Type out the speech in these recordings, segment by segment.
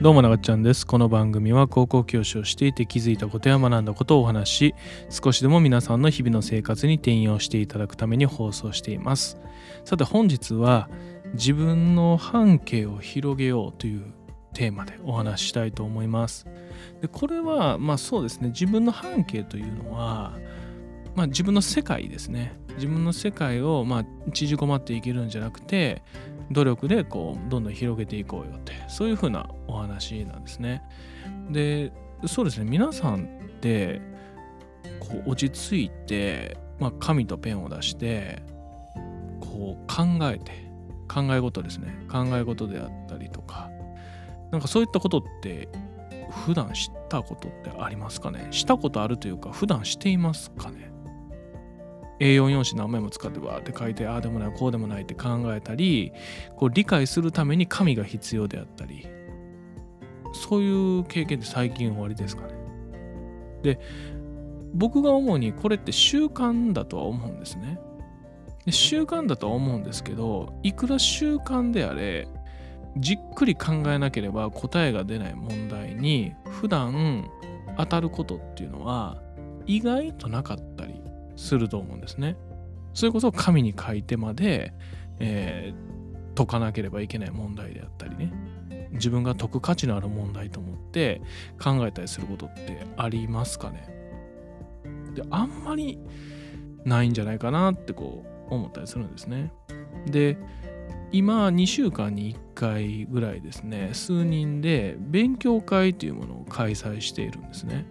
どうもながっちゃんです。この番組は高校教師をしていて気づいたことや学んだことをお話し、少しでも皆さんの日々の生活に転用していただくために放送しています。さて本日は自分の半径を広げようというテーマでお話ししたいと思います。でこれはまあそうですね、自分の半径というのは、まあ、自分の世界ですね。自分の世界をまあ縮こまっていけるんじゃなくて、努力でこうどんどん広げていこうよってそういう風なお話なんですね。でそうですね。皆さんってこう落ち着いて、まあ、紙とペンを出してこう考えて考え事ですね。考え事であったりとかなんかそういったことって普段知ったことってありますかね？したことあるというか普段していますかね？A4 用紙何枚も使ってわーって書いてああでもないこうでもないって考えたりこう理解するために紙が必要であったり。そういう経験って最近終わりですかね。で僕が思うにこれって習慣だとは思うんですね。で習慣だとは思うんですけどいくら習慣であれじっくり考えなければ答えが出ない問題に普段当たることっていうのは意外となかったりすると思うんですね。それこそ紙に書いてまで、えー解かなければいけない問題であったりね自分が解く価値のある問題と思って考えたりすることってありますかねであんまりないんじゃないかなってこう思ったりするんですね。で今2週間に1回ぐらいですね数人で勉強会というものを開催しているんですね。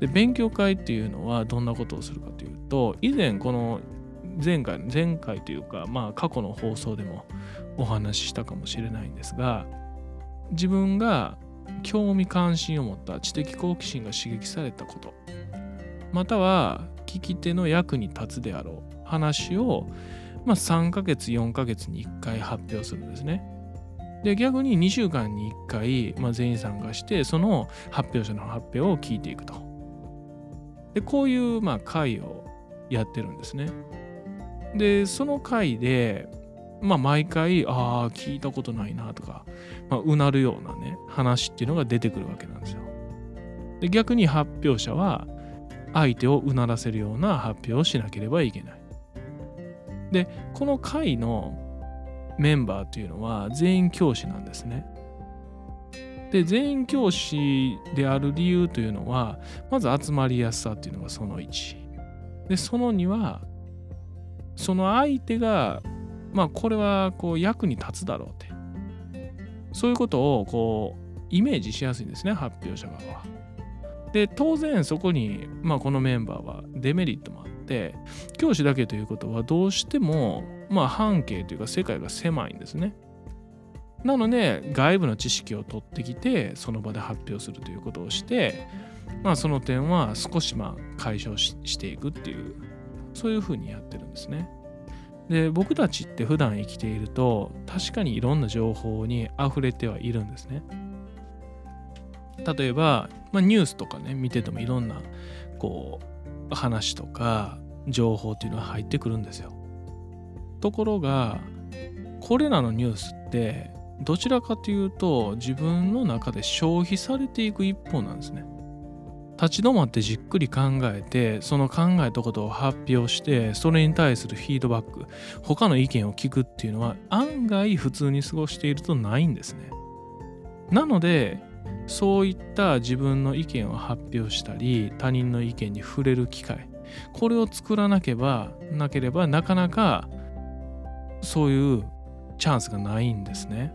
で勉強会っていうのはどんなことをするかというと以前この前回前回というかまあ過去の放送でもお話ししたかもしれないんですが自分が興味関心を持った知的好奇心が刺激されたことまたは聞き手の役に立つであろう話を、まあ、3ヶ月4ヶ月に1回発表するんですね。で逆に2週間に1回、まあ、全員参加してその発表者の発表を聞いていくと。でこういうまあ会をやってるんですね。でその会で、まあ、毎回ああ聞いたことないなとか、まあ、うなるようなね話っていうのが出てくるわけなんですよ。で逆に発表者は相手をうならせるような発表をしなければいけない。でこの会のメンバーというのは全員教師なんですね。で全員教師である理由というのはまず集まりやすさっていうのがその1でその2はその相手がまあこれはこう役に立つだろうってそういうことをこうイメージしやすいんですね発表者側は。で当然そこに、まあ、このメンバーはデメリットもあって教師だけということはどうしてもまあ半径というか世界が狭いんですね。なので外部の知識を取ってきてその場で発表するということをしてまあその点は少しまあ解消ししていくっていうそういうふうにやってるんですね。で僕たちって普段生きていると確かにいろんな情報に溢れてはいるんですね。例えば、まあ、ニュースとかね見ててもいろんなこう話とか情報っていうのは入ってくるんですよ。ところがこれらのニュースってどちらかというと自分の中で消費されていく一方なんですね。立ち止まってじっくり考えてその考えたことを発表してそれに対するフィードバック他の意見を聞くっていうのは案外普通に過ごしているとないんですね。なのでそういった自分の意見を発表したり他人の意見に触れる機会これを作らなければなければなかなかそういうチャンスがないんですね。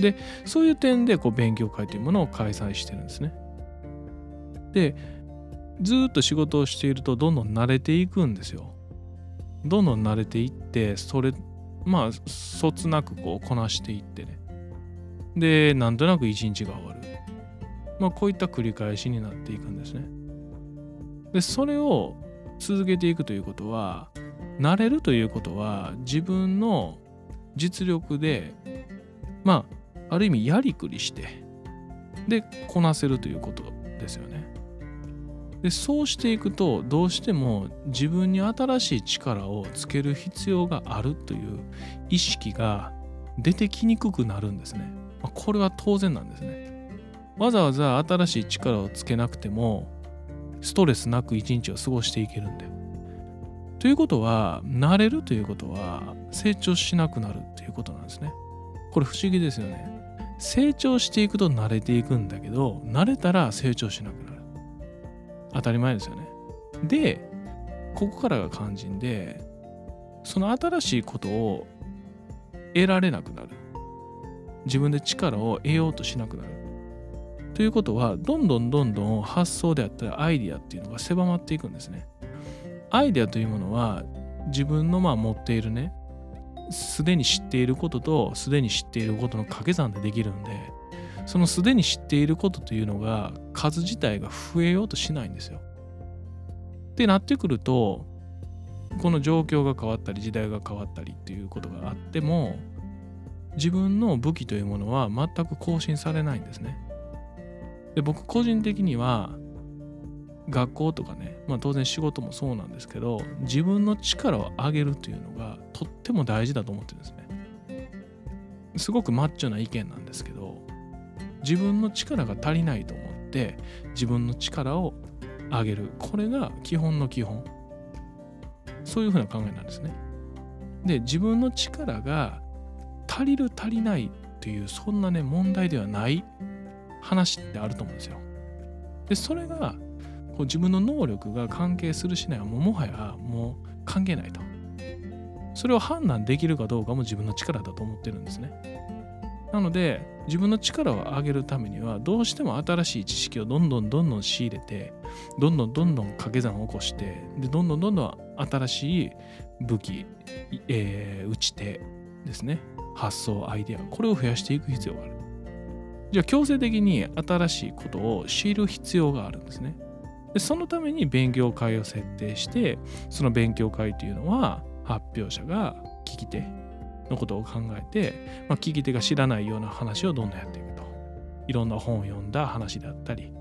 でそういう点でこう勉強会というものを開催してるんですね。でずっと仕事をしているとどんどん慣れていくんですよ。どんどん慣れていってそれまあそつなくこうこなしていってね。でなんとなく一日が終わる。まあこういった繰り返しになっていくんですね。でそれを続けていくということは慣れるということは自分の実力でまあある意味やりくりしてでこなせるということですよね。でそうしていくとどうしても自分に新しい力をつける必要があるという意識が出てきにくくなるんですね。まあ、これは当然なんですねわざわざ新しい力をつけなくてもストレスなく一日を過ごしていけるんでということは慣れるということは成長しなくなるということなんですねこれ不思議ですよね成長していくと慣れていくんだけど慣れたら成長しなくなる。当たり前ですよね。でここからが肝心でその新しいことを得られなくなる。自分で力を得ようとしなくなる。ということはどんどんどんどん発想であったりアイディアっていうのが狭まっていくんですね。アイデアというものは自分のまあ持っているねすでに知っていることとすでに知っていることの掛け算でできるんでそのすでに知っていることというのが数自体が増えようとしないんですよ。ってなってくるとこの状況が変わったり時代が変わったりっていうことがあっても自分の武器というものは全く更新されないんですね。で僕個人的には学校とかね、まあ、当然仕事もそうなんですけど自分の力を上げるというのがとっても大事だと思ってるんですね。すごくマッチョな意見なんですけど自分の力が足りないと思って自分の力を上げる。これが基本の基本。そういうふうな考えなんですね。で自分の力が足りる足りないっていうそんなね問題ではない話ってあると思うんですよ。でそれがこう自分の能力が関係するしないはももはやもう関係ないと。それを判断できるかどうかも自分の力だと思ってるんですね。なので自分の力を上げるためにはどうしても新しい知識をどんどんどんどん仕入れてどんどんどんどん掛け算を起こしてでどんどんどんどん新しい武器、えー、打ち手ですね発想アイデアこれを増やしていく必要があるじゃあ強制的に新しいことを知る必要があるんですねでそのために勉強会を設定してその勉強会というのは発表者が聞き手のことを考えて、まあ、聞き手が知らないような話をどんどんやっていくと。いろんな本を読んだ話であったり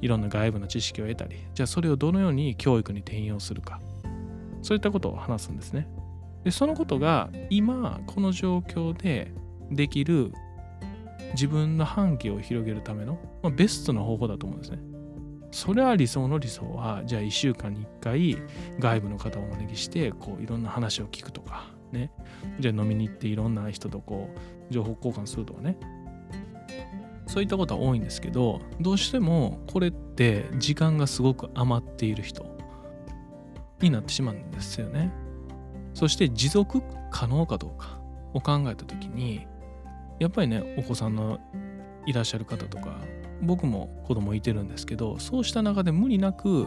いろんな外部の知識を得たりじゃあそれをどのように教育に転用するか。そういったことを話すんですね。でそのことが今この状況でできる自分の反旗を広げるための、まあ、ベストな方法だと思うんですね。それは理想の理想はじゃあ1週間に1回外部の方をお招きしてこういろんな話を聞くとかね。じゃあ飲みに行っていろんな人とこう情報交換するとかね。そういったことは多いんですけどどうしてもこれって時間がすごく余っている人になってしまうんですよね。そして持続可能かどうかを考えた時にやっぱりねお子さんのいらっしゃる方とか僕も子供いてるんですけどそうした中で無理なく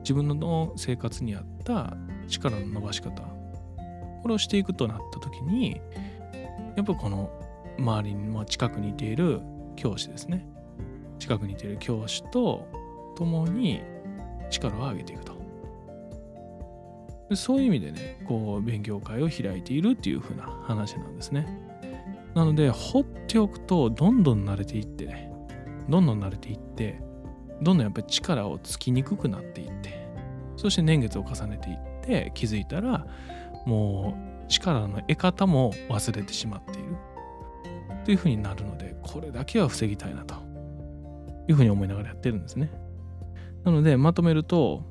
自分の生活に合った力の伸ばし方これをしていくとなった時にやっぱこの周りに、近くにいている教師ですね。近くにいている教師と共に力を上げていくと。そういう意味でねこう勉強会を開いているっていう風な話なんですね。なので放っておくとどんどん慣れていってねどんどん慣れていってどんどんやっぱり力をつきにくくなっていってそして年月を重ねていって気づいたらもう力の得方も忘れてしまっている。というふうになるのでこれだけは防ぎたいなと。いうふうに思いながらやってるんですね。なのでまとめると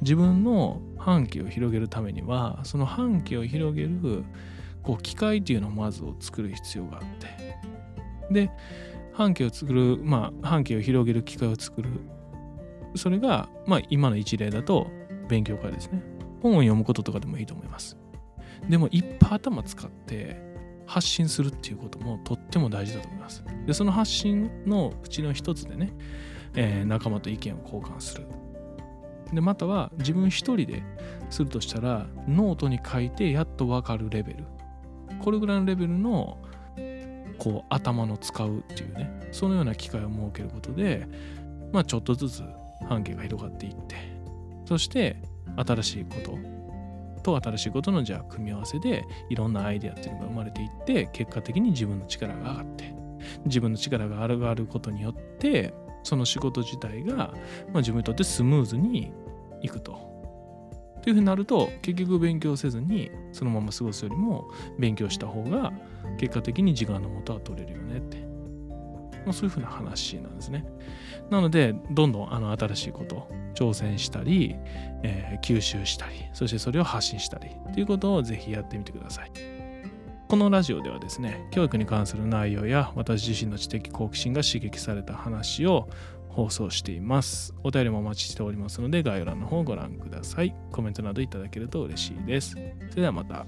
自分の反旗を広げるためにはその反旗を広げるこう機械っていうのをまずを作る必要があって。で半径を作る、まあ、半径を広げる機会を作る。それが、まあ、今の一例だと勉強会ですね。本を読むこととかでもいいと思います。でも、いっぱい頭使って発信するっていうこともとっても大事だと思います。で、その発信のうちの一つでね、えー、仲間と意見を交換する。で、または自分一人でするとしたら、ノートに書いてやっとわかるレベル。これぐらいのレベルのこう頭の使うっていうねそのような機会を設けることでまあちょっとずつ半径が広がっていってそして新しいことと新しいことのじゃあ組み合わせでいろんなアイデアっていうのが生まれていって結果的に自分の力が上がって自分の力が上がることによってその仕事自体が、まあ、自分にとってスムーズにいくと。というふうになると結局勉強せずにそのまま過ごすよりも勉強した方が結果的に時間の元は取れるよねってまあ、そういうふうな話なんですね。なのでどんどんあの新しいこと挑戦したり、えー、吸収したりそしてそれを発信したりということをぜひやってみてください。このラジオではですね教育に関する内容や私自身の知的好奇心が刺激された話を放送しています。お便りもお待ちしておりますので概要欄の方をご覧ください。コメントなどいただけると嬉しいです。それではまた。